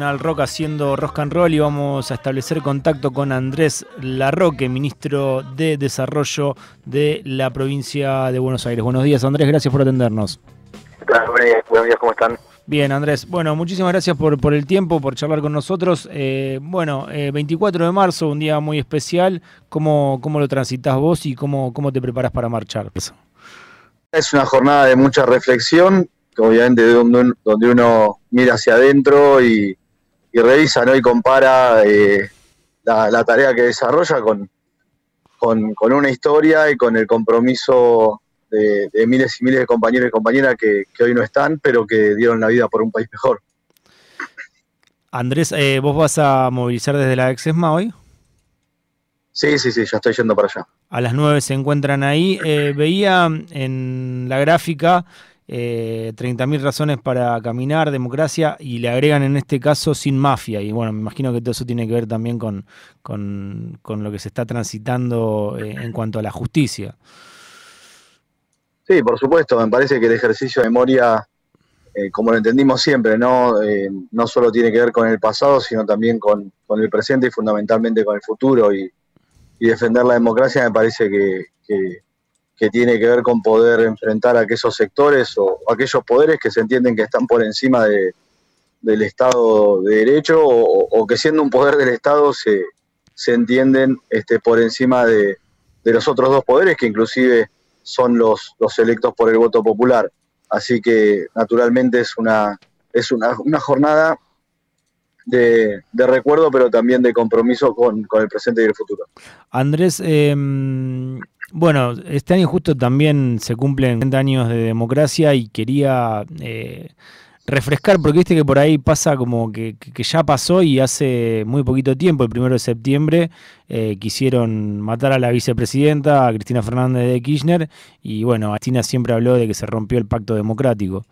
Al Rock haciendo rock and roll y vamos a establecer contacto con Andrés Larroque, ministro de Desarrollo de la provincia de Buenos Aires. Buenos días, Andrés, gracias por atendernos. Buenos días, ¿cómo están? Bien, Andrés. Bueno, muchísimas gracias por, por el tiempo, por charlar con nosotros. Eh, bueno, 24 eh, de marzo, un día muy especial. ¿Cómo, cómo lo transitas vos y cómo, cómo te preparas para marchar? Es una jornada de mucha reflexión, obviamente donde, donde uno mira hacia adentro y, y revisa ¿no? y compara eh, la, tarea que desarrolla con, con, una historia y con el compromiso de, miles y miles de compañeros y compañeras que, hoy no están, pero que dieron la vida por un país mejor. Andrés, eh, ¿vos vas a movilizar desde la Exesma hoy? Sí, sí, sí, ya estoy yendo para allá. A las 9 se encuentran ahí. Eh, veía en la gráfica eh, 30.000 razones para caminar, democracia, y le agregan en este caso sin mafia. Y bueno, me imagino que todo eso tiene que ver también con, con, lo que se está transitando eh, en cuanto a la justicia. Sí, por supuesto, me parece que el ejercicio de memoria, eh, como lo entendimos siempre, ¿no? Eh, no solo tiene que ver con el pasado, sino también con, el presente y fundamentalmente con el futuro. Y, defender la democracia me parece que tiene que ver con poder enfrentar a aquellos sectores o aquellos poderes que se entienden que están por encima de, del Estado de Derecho o, que siendo un poder del Estado se, se entienden este, por encima de, los otros dos poderes que inclusive son los, los electos por el voto popular. Así que naturalmente es una, es una, jornada de, recuerdo, pero también de compromiso con, con, el presente y el futuro. Andrés, eh, bueno, este año justo también se cumplen 30 años de democracia y quería eh, refrescar, porque viste que por ahí pasa como que, ya pasó y hace muy poquito tiempo, el primero de septiembre, eh, quisieron matar a la vicepresidenta, a Cristina Fernández de Kirchner, y bueno, Cristina siempre habló de que se rompió el pacto democrático.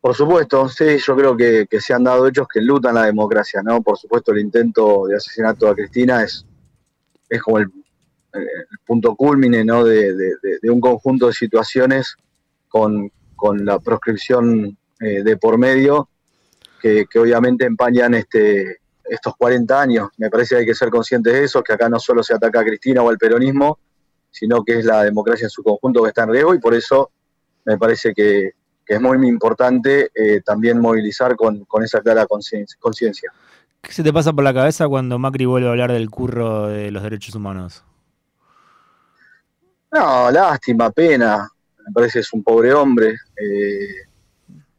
Por supuesto, sí, yo creo que, que se han dado hechos que lutan la democracia, ¿no? Por supuesto, el intento de asesinato a Cristina es, es como el el punto culmine ¿no? de, un conjunto de situaciones con, la proscripción eh, de por medio que, obviamente empañan este, estos 40 años. Me parece que hay que ser conscientes de eso, que acá no solo se ataca a Cristina o al peronismo, sino que es la democracia en su conjunto que está en riesgo y por eso me parece que, es muy importante eh, también movilizar con, con esa clara conciencia. ¿Qué se te pasa por la cabeza cuando Macri vuelve a hablar del curro de los derechos humanos? No, lástima, pena. Me parece que es un pobre hombre eh,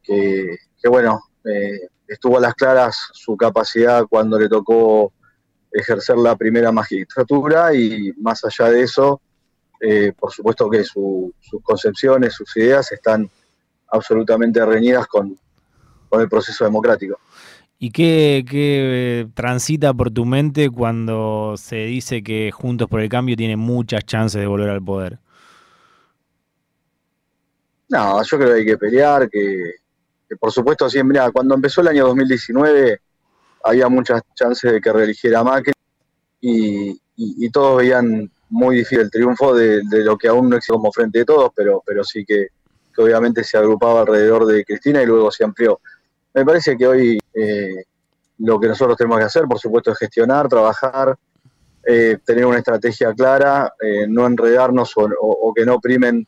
que, bueno, eh, estuvo a las claras su capacidad cuando le tocó ejercer la primera magistratura y más allá de eso, eh, por supuesto que sus concepciones, sus ideas están absolutamente reñidas con, con el proceso democrático. ¿Y qué, transita por tu mente cuando se dice que Juntos por el Cambio tiene muchas chances de volver al poder? No, yo creo que hay que pelear, que, por supuesto siempre, cuando empezó el año 2019 había muchas chances de que reeligiera Macri y, y, todos veían muy difícil el triunfo de, lo que aún no existe como frente de todos, pero, pero sí que obviamente se agrupaba alrededor de Cristina y luego se amplió. Me parece que hoy eh, lo que nosotros tenemos que hacer, por supuesto, es gestionar, trabajar, eh, tener una estrategia clara, eh, no enredarnos o, que no primen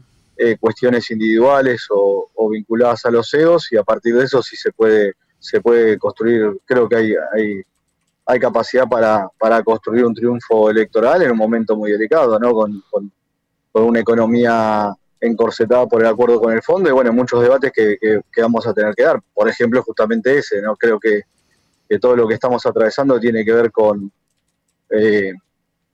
cuestiones individuales o, vinculadas a los egos y a partir de eso sí se puede, se puede construir, creo que hay, hay, capacidad para, para construir un triunfo electoral en un momento muy delicado, ¿no? con, con una economía encorsetada por el acuerdo con el fondo y bueno, muchos debates que, vamos a tener que dar. Por ejemplo, justamente ese, ¿no? Creo que, todo lo que estamos atravesando tiene que ver con, eh,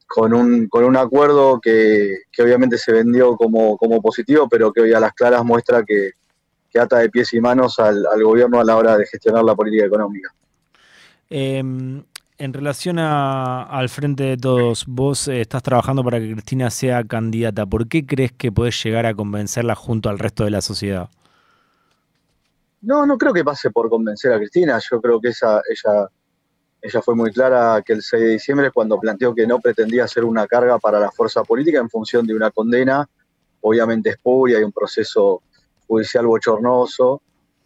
con, un, con un acuerdo que, obviamente se vendió como, como positivo, pero que hoy a las claras muestra que, ata de pies y manos al, al, gobierno a la hora de gestionar la política económica. Em, en relación al Frente de Todos, vos eh, estás trabajando para que Cristina sea candidata. ¿Por qué crees que podés llegar a convencerla junto al resto de la sociedad? No, no creo que pase por convencer a Cristina. Yo creo que esa, ella, ella fue muy clara que el 6 de diciembre cuando planteó que no pretendía ser una carga para la fuerza política en función de una condena, obviamente espuria y un proceso judicial bochornoso,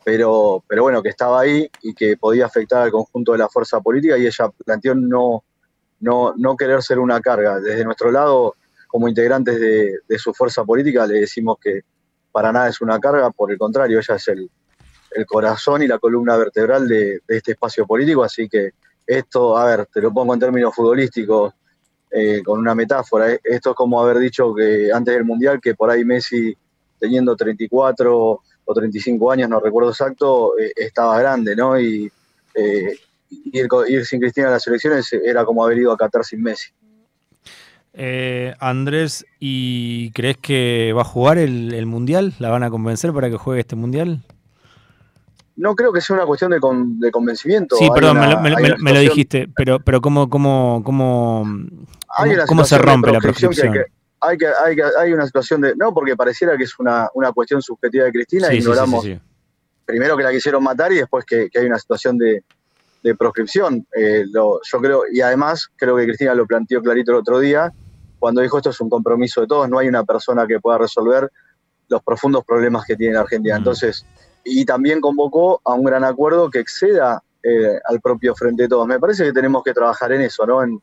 pero, pero bueno, que estaba ahí y que podía afectar al conjunto de la fuerza política y ella planteó no, no, no querer ser una carga. Desde nuestro lado, como integrantes de, su fuerza política, le decimos que para nada es una carga, por el contrario, ella es el, corazón y la columna vertebral de, este espacio político, así que esto, a ver, te lo pongo en términos futbolísticos, eh, con una metáfora, eh, esto es como haber dicho que antes del Mundial, que por ahí Messi, teniendo 34 o 35 años, no recuerdo exacto, eh, estaba grande, ¿no? Y eh, ir, sin Cristina a las elecciones era como haber ido a Qatar sin Messi. Eh, Andrés, ¿y crees que va a jugar el, Mundial? ¿La van a convencer para que juegue este Mundial? No creo que sea una cuestión de, convencimiento. Sí, perdón, me, lo dijiste, pero, pero ¿cómo, cómo, cómo, cómo, se rompe la prescripción? Hay, que, hay, hay una situación de. No, porque pareciera que es una, cuestión subjetiva de Cristina y ignoramos. primero que la quisieron matar y después que, hay una situación de, proscripción. Eh, yo creo, y además creo que Cristina lo planteó clarito el otro día, cuando dijo esto es un compromiso de todos, no hay una persona que pueda resolver los profundos problemas que tiene la Argentina. Entonces, y también convocó a un gran acuerdo que exceda eh, al propio Frente de Todos. Me parece que tenemos que trabajar en eso, ¿no? En,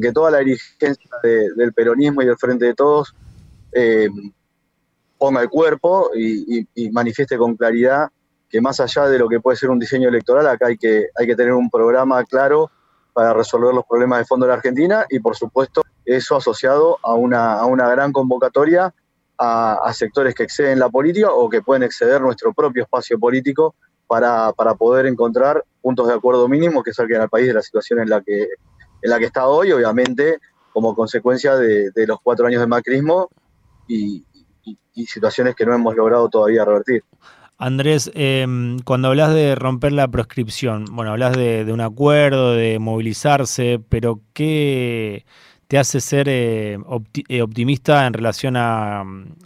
que toda la dirigencia del peronismo y del Frente de Todos eh, ponga el cuerpo y, manifieste con claridad que más allá de lo que puede ser un diseño electoral, acá hay que, tener un programa claro para resolver los problemas de fondo de la Argentina y, por supuesto, eso asociado a una, a una gran convocatoria a, a, sectores que exceden la política o que pueden exceder nuestro propio espacio político para, para poder encontrar puntos de acuerdo mínimos que salgan al país de la situación en la que, en la que está hoy, obviamente como consecuencia de, los cuatro años de macrismo y, situaciones que no hemos logrado todavía revertir. Andrés, em, cuando hablas de romper la proscripción, bueno, hablas de, un acuerdo, de movilizarse, pero ¿qué te hace ser eh, eh, optimista en relación a,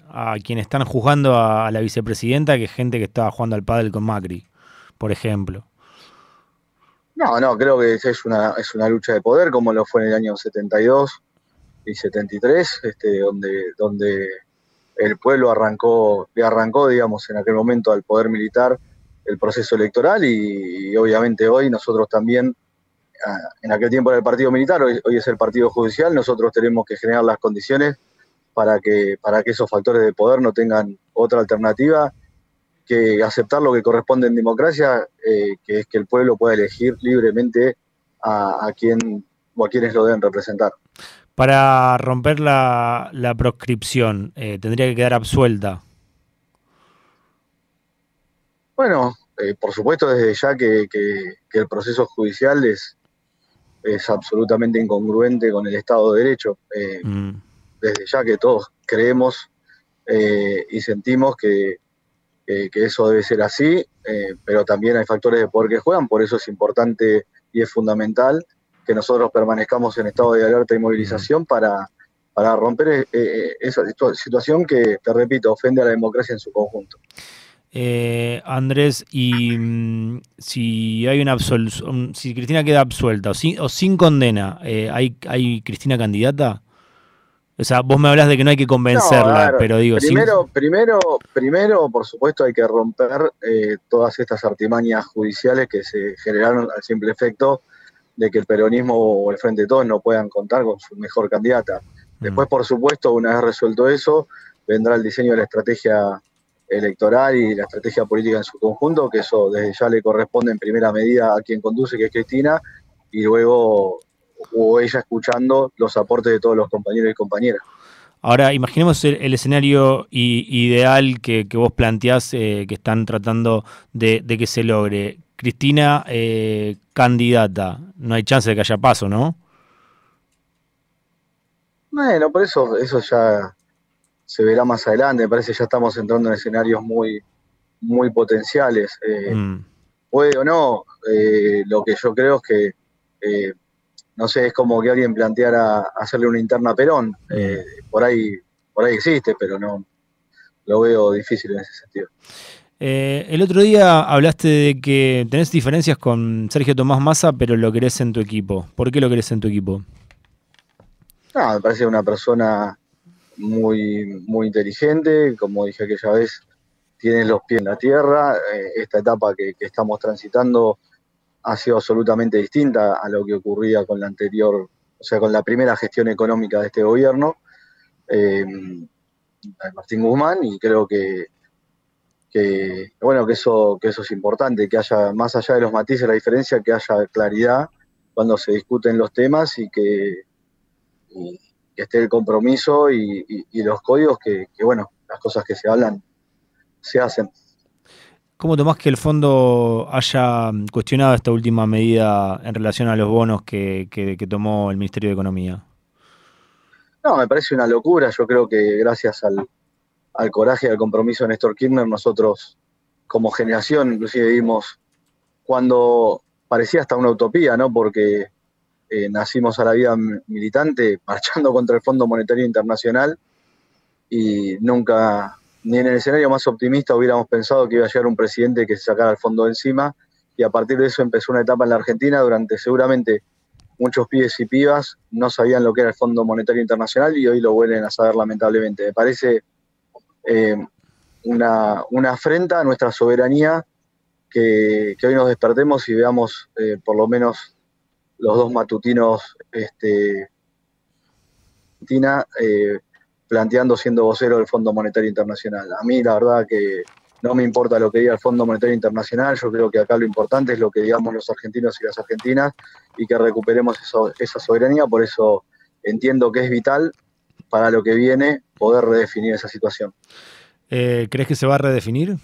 a, quienes están juzgando a, la vicepresidenta que gente que estaba jugando al pádel con Macri? por ejemplo? No, no, creo que es una, es una lucha de poder como lo fue en el año 72 y 73, este, donde, donde el pueblo arrancó, le arrancó, digamos, en aquel momento al poder militar el proceso electoral y, obviamente hoy nosotros también, en aquel tiempo era el partido militar, hoy, hoy, es el partido judicial, nosotros tenemos que generar las condiciones para que, para que esos factores de poder no tengan otra alternativa que aceptar lo que corresponde en democracia, eh, que es que el pueblo pueda elegir libremente a, a quien o a quienes lo deben representar. Para romper la, proscripción, eh, ¿tendría que quedar absuelta? Bueno, eh, por supuesto desde ya que, el proceso judicial es, es absolutamente incongruente con el Estado de Derecho. Mm. Desde ya que todos creemos y sentimos que, que eso debe ser así, eh, pero también hay factores de poder que juegan, por eso es importante y es fundamental que nosotros permanezcamos en estado de alerta y movilización para, para romper eh, eh, esa situación que, te repito, ofende a la democracia en su conjunto. Andrés, y mm, si hay una absolución, si Cristina queda absuelta o sin, condena, ¿hay, ¿hay Cristina candidata? O sea, vos me hablas de que no hay que convencerla, pero digo... Primero, primero, primero, por supuesto, hay que romper eh, todas estas artimañas judiciales que se generaron al simple efecto de que el peronismo o el Frente de Todos no puedan contar con su mejor candidata. Mm. Después, por supuesto, una vez resuelto eso, vendrá el diseño de la estrategia electoral y la estrategia política en su conjunto, que eso desde ya le corresponde en primera medida a quien conduce, que es Cristina, y luego o ella escuchando los aportes de todos los compañeros y compañeras. Ahora, imaginemos el, escenario ideal que, vos planteás, eh, que están tratando de, que se logre. Cristina, eh, candidata, no hay chance de que haya paso, ¿no? Bueno, por eso, eso ya se verá más adelante. Me parece que ya estamos entrando en escenarios muy, muy potenciales. Eh, mm. Puede o no, lo que yo creo es que no sé, es como que alguien planteara hacerle una interna a Perón. Eh, por ahí, por ahí existe, pero no lo veo difícil en ese sentido. Eh, el otro día hablaste de que tenés diferencias con Sergio Tomás Massa, pero lo querés en tu equipo. ¿Por qué lo querés en tu equipo? No, me parece una persona muy, muy inteligente, como dije aquella vez, tienen los pies en la tierra. Eh, esta etapa que, estamos transitando ha sido absolutamente distinta a lo que ocurría con la anterior, o sea, con la primera gestión económica de este gobierno, eh, Martín Guzmán, y creo que, bueno, que eso, que eso es importante, que haya, más allá de los matices, la diferencia, que haya claridad cuando se discuten los temas y que, esté el compromiso y, los códigos que, bueno, las cosas que se hablan se hacen. ¿Cómo tomás que el fondo haya cuestionado esta última medida en relación a los bonos que, tomó el Ministerio de Economía? No, me parece una locura. Yo creo que gracias al, coraje y al compromiso de Néstor Kirchner, nosotros como generación inclusive vimos cuando parecía hasta una utopía, ¿no? Porque eh, nacimos a la vida militante marchando contra el Fondo Monetario Internacional y nunca ni en el escenario más optimista hubiéramos pensado que iba a llegar un presidente que se sacara el fondo de encima y a partir de eso empezó una etapa en la Argentina durante seguramente muchos pibes y pibas no sabían lo que era el Fondo Monetario Internacional y hoy lo vuelven a saber lamentablemente. Me parece eh, una, afrenta a nuestra soberanía que, hoy nos despertemos y veamos eh, por lo menos los dos matutinos este, Argentina, eh, planteando siendo vocero del Fondo Monetario Internacional. A mí la verdad que no me importa lo que diga el Fondo Monetario Internacional, yo creo que acá lo importante es lo que digamos los argentinos y las argentinas y que recuperemos esa soberanía, por eso entiendo que es vital para lo que viene poder redefinir esa situación. Eh, ¿Crees que se va a redefinir?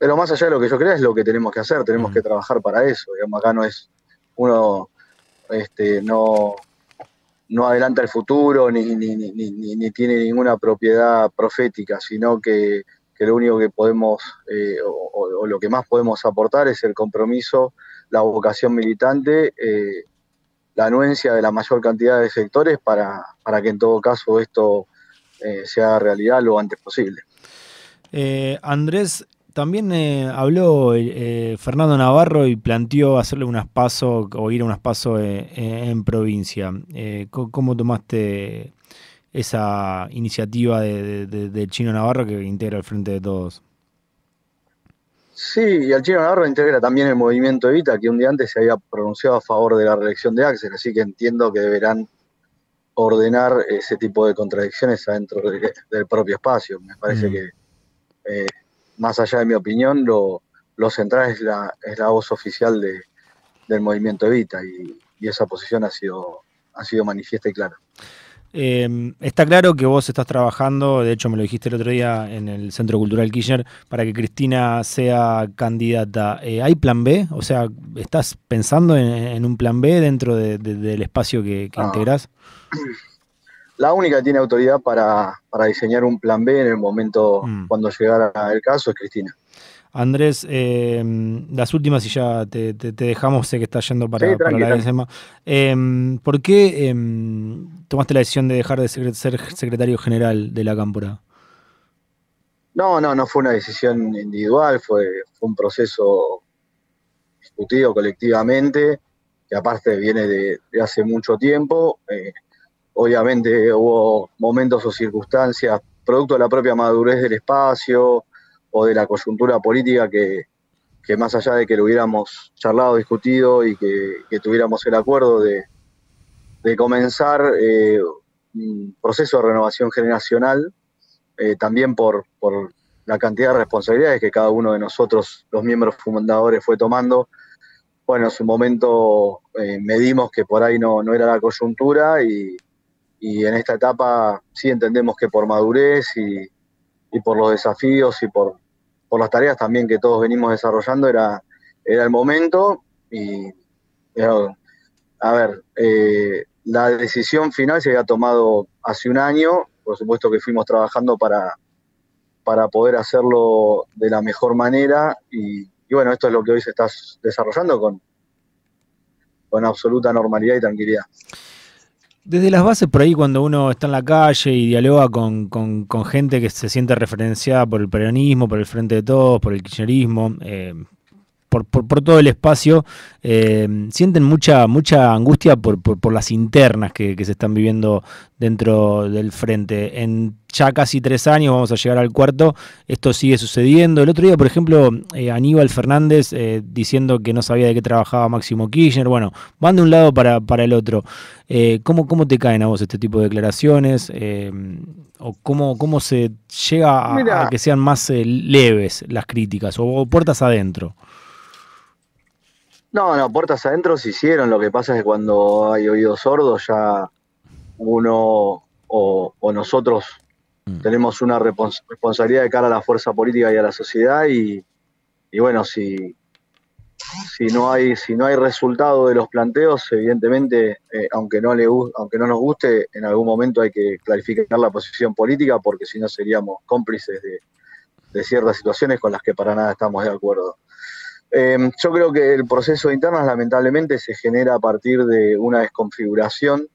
Pero más allá de lo que yo creo es lo que tenemos que hacer, tenemos que trabajar para eso. Digamos, acá no es uno este, no, no adelanta el futuro ni, ni, ni, ni, tiene ninguna propiedad profética, sino que, lo único que podemos eh, o, lo que más podemos aportar es el compromiso, la vocación militante, eh, la anuencia de la mayor cantidad de sectores para, para que en todo caso esto eh, sea realidad lo antes posible. Andrés, también eh, habló eh, Fernando Navarro y planteó hacerle unas pasos o ir a unas pasos eh, en provincia. ¿Cómo tomaste esa iniciativa del Chino Navarro que integra el Frente de Todos? Sí, y el Chino Navarro integra también el movimiento Evita, que un día antes se había pronunciado a favor de la reelección de Axel, así que entiendo que deberán ordenar ese tipo de contradicciones adentro del propio espacio. Me parece mm. que más allá de mi opinión, lo, central es la, es la voz oficial del movimiento Evita y, esa posición ha sido, ha sido manifiesta y clara. Em, está claro que vos estás trabajando, de hecho me lo dijiste el otro día en el Centro Cultural Kirchner, para que Cristina sea candidata. Eh, ¿Hay plan B? O sea, ¿estás pensando en, un plan B dentro del espacio que, que integrás? La única que tiene autoridad para, diseñar un plan B en el momento mm. cuando llegara el caso es Cristina. Andrés, eh, las últimas y ya te, dejamos, sé que estás yendo para, la DSMA. Eh, ¿Por qué em, tomaste la decisión de dejar de ser, secretario general de la Cámpora? No, no, no fue una decisión individual, fue, un proceso discutido colectivamente, que aparte viene de, hace mucho tiempo. Obviamente hubo momentos o circunstancias, producto de la propia madurez del espacio o de la coyuntura política que, más allá de que lo hubiéramos charlado, discutido y que, tuviéramos el acuerdo de, comenzar eh, un proceso de renovación generacional, eh, también por, la cantidad de responsabilidades que cada uno de nosotros, los miembros fundadores, fue tomando. Bueno, en su momento eh, medimos que por ahí no, no era la coyuntura y, y en esta etapa sí entendemos que por madurez y, por los desafíos y por, las tareas también que todos venimos desarrollando era, era el momento y a ver, eh, la decisión final se había tomado hace un año, por supuesto que fuimos trabajando para, para poder hacerlo de la mejor manera y, y bueno, esto es lo que hoy se está desarrollando con, con absoluta normalidad y tranquilidad. Desde las bases, por ahí cuando uno está en la calle y dialoga con, gente que se siente referenciada por el peronismo, por el Frente de Todos, por el kirchnerismo, eh, por, por, todo el espacio, eh, sienten mucha, mucha angustia por, por, las internas que, se están viviendo dentro del frente. En ya casi tres años, vamos a llegar al cuarto, esto sigue sucediendo. El otro día, por ejemplo, eh, Aníbal Fernández eh, diciendo que no sabía de qué trabajaba Máximo Kirchner. Bueno, van de un lado para, para el otro. ¿cómo, ¿Cómo te caen a vos este tipo de declaraciones? ¿O cómo, cómo se llega a, que sean más leves las críticas o puertas adentro? No, no, puertas adentro se hicieron. Lo que pasa es que cuando hay oídos sordos ya uno o, nosotros mm. tenemos una responsabilidad de cara a la fuerza política y a la sociedad y, bueno, si, si no hay si no hay resultado de los planteos, evidentemente, eh, aunque no le aunque no nos guste, en algún momento hay que clarificar la posición política porque si no seríamos cómplices de, de ciertas situaciones con las que para nada estamos de acuerdo. Em, yo creo que el proceso de internas lamentablemente se genera a partir de una desconfiguración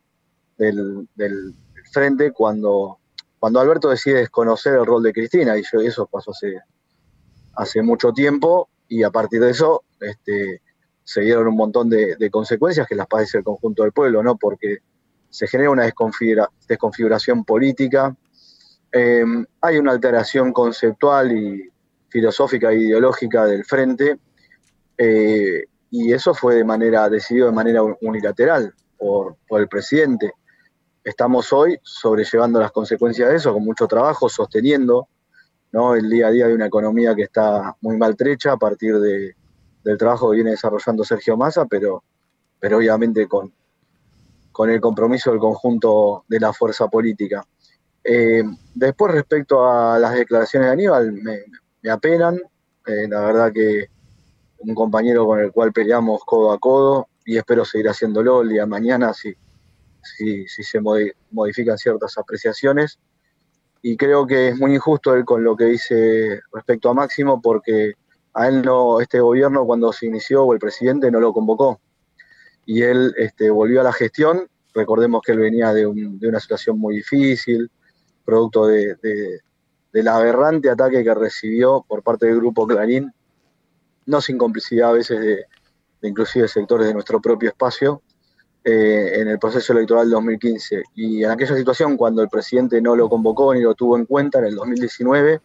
del, frente cuando, cuando Alberto decide desconocer el rol de Cristina, y eso pasó hace, hace mucho tiempo, y a partir de eso este, se dieron un montón de, consecuencias que las padece el conjunto del pueblo, ¿no? Porque se genera una desconfiguración política, em, hay una alteración conceptual y filosófica e ideológica del frente, eh, y eso fue de manera, decidido de manera unilateral por, el presidente. Estamos hoy sobrellevando las consecuencias de eso con mucho trabajo, sosteniendo ¿no? el día a día de una economía que está muy maltrecha a partir de, del trabajo que viene desarrollando Sergio Massa, pero, pero obviamente con, con el compromiso del conjunto de la fuerza política. Eh, después, respecto a las declaraciones de Aníbal, me, apenan. Eh, la verdad que un compañero con el cual peleamos codo a codo y espero seguir haciéndolo el día de mañana si, si, se modifican ciertas apreciaciones. Y creo que es muy injusto él con lo que dice respecto a Máximo porque a él no, este gobierno cuando se inició o el presidente no lo convocó. Y él este, volvió a la gestión, recordemos que él venía de, una situación muy difícil, producto de, del aberrante ataque que recibió por parte del grupo Clarín no sin complicidad a veces de, inclusive sectores de nuestro propio espacio, eh, en el proceso electoral 2015. Y en aquella situación, cuando el presidente no lo convocó ni lo tuvo en cuenta en el 2019,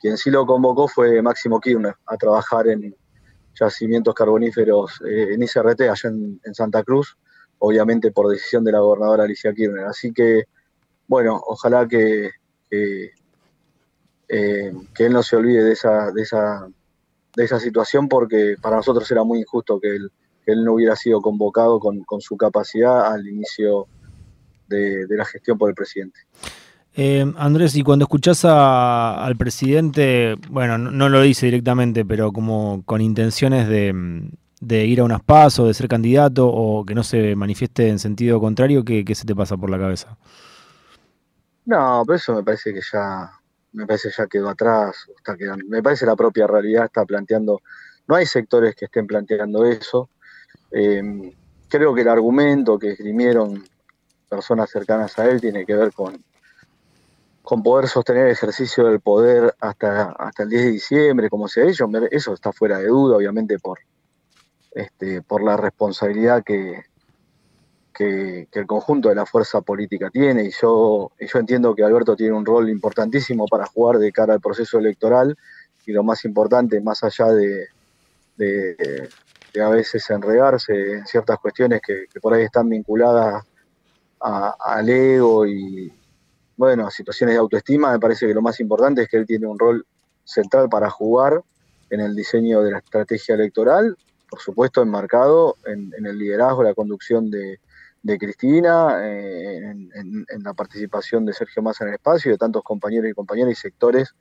quien sí lo convocó fue Máximo Kirchner a trabajar en yacimientos carboníferos eh, en ICRT, allá en, Santa Cruz, obviamente por decisión de la gobernadora Alicia Kirchner. Así que, bueno, ojalá que, que, eh, que él no se olvide de esa, de esa de esa situación porque para nosotros era muy injusto que él, él no hubiera sido convocado con, su capacidad al inicio de, la gestión por el presidente. Eh, Andrés, y cuando escuchás al presidente, bueno, no, lo dice directamente, pero como con intenciones de, ir a unas pasos, de ser candidato o que no se manifieste en sentido contrario, ¿qué, ¿qué, se te pasa por la cabeza? No, pero eso me parece que ya me parece ya quedó atrás, está quedando, me parece la propia realidad está planteando, no hay sectores que estén planteando eso. Em, creo que el argumento que esgrimieron personas cercanas a él tiene que ver con, con poder sostener el ejercicio del poder hasta, hasta el 10 de diciembre, como se ha dicho, eso está fuera de duda, obviamente, por, este, por la responsabilidad que, que, el conjunto de la fuerza política tiene y yo, yo entiendo que Alberto tiene un rol importantísimo para jugar de cara al proceso electoral y lo más importante, más allá de, de, a veces enredarse en ciertas cuestiones que, por ahí están vinculadas al ego y bueno, a situaciones de autoestima, me parece que lo más importante es que él tiene un rol central para jugar en el diseño de la estrategia electoral, por supuesto enmarcado en, en el liderazgo, la conducción de, de Cristina, eh, en, la participación de Sergio Massa en el espacio y de tantos compañeros y compañeras y sectores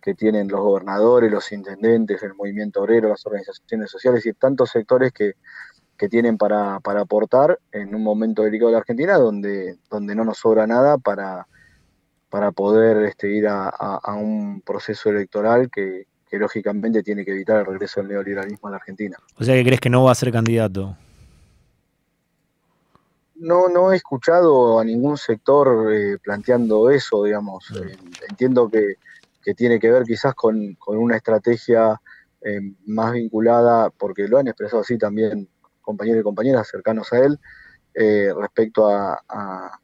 que tienen los gobernadores, los intendentes, el movimiento obrero, las organizaciones sociales y tantos sectores que, tienen para, aportar en un momento delicado de la Argentina donde, donde no nos sobra nada para, para poder este, ir a, un proceso electoral que, que lógicamente tiene que evitar el regreso del neoliberalismo a la Argentina. O sea que crees que no va a ser candidato no, no he escuchado a ningún sector eh, planteando eso, digamos. Eh, entiendo que, tiene que ver quizás con, una estrategia eh, más vinculada, porque lo han expresado así también compañeros y compañeras cercanos a él, respecto a,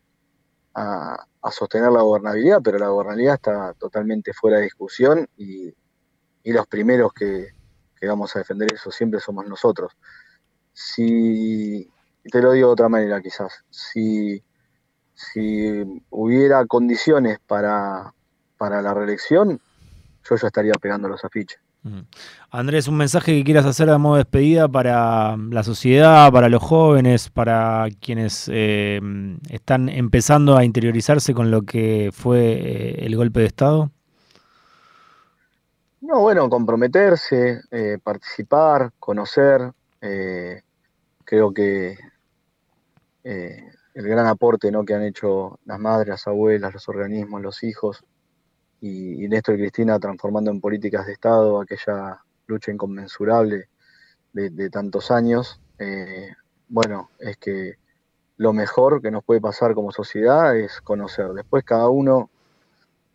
sostener la gobernabilidad, pero la gobernabilidad está totalmente fuera de discusión y, los primeros que, vamos a defender eso siempre somos nosotros. Si, te lo digo de otra manera quizás, si, si hubiera condiciones para, para la reelección, yo ya estaría pegando los afiches. Andrés, un mensaje que quieras hacer de modo de despedida para la sociedad, para los jóvenes, para quienes eh, están empezando a interiorizarse con lo que fue eh, el golpe de Estado. No, bueno, comprometerse, eh, participar, conocer. creo que el gran aporte ¿no? que han hecho las madres, las abuelas, los organismos, los hijos, y, Néstor y Cristina transformando en políticas de Estado aquella lucha inconmensurable de, tantos años, eh, bueno, es que lo mejor que nos puede pasar como sociedad es conocer. Después cada uno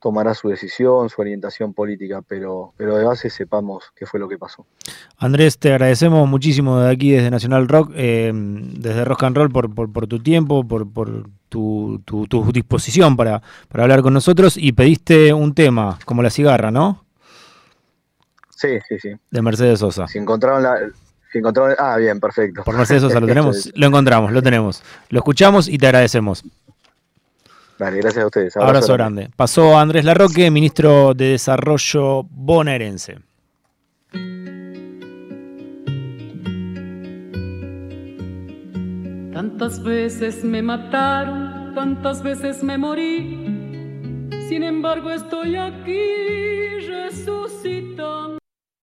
tomará su decisión, su orientación política, pero, pero de base sepamos qué fue lo que pasó. Andrés, te agradecemos muchísimo de aquí, desde Nacional Rock, eh, desde Rock and Roll, por, por, tu tiempo, por, por tu, tu, disposición para, para hablar con nosotros y pediste un tema, como la cigarra, ¿no? Sí, sí, sí. De Mercedes Sosa. Si encontraron la, ah, bien, perfecto. Por Mercedes Sosa, ¿lo tenemos? lo encontramos, lo tenemos. Lo escuchamos y te agradecemos. Vale, gracias a ustedes. Abrazo, grande. Pasó Andrés Larroque, ministro de Desarrollo bonaerense. Tantas veces me mataron, tantas veces me morí. Sin embargo, estoy aquí resucitado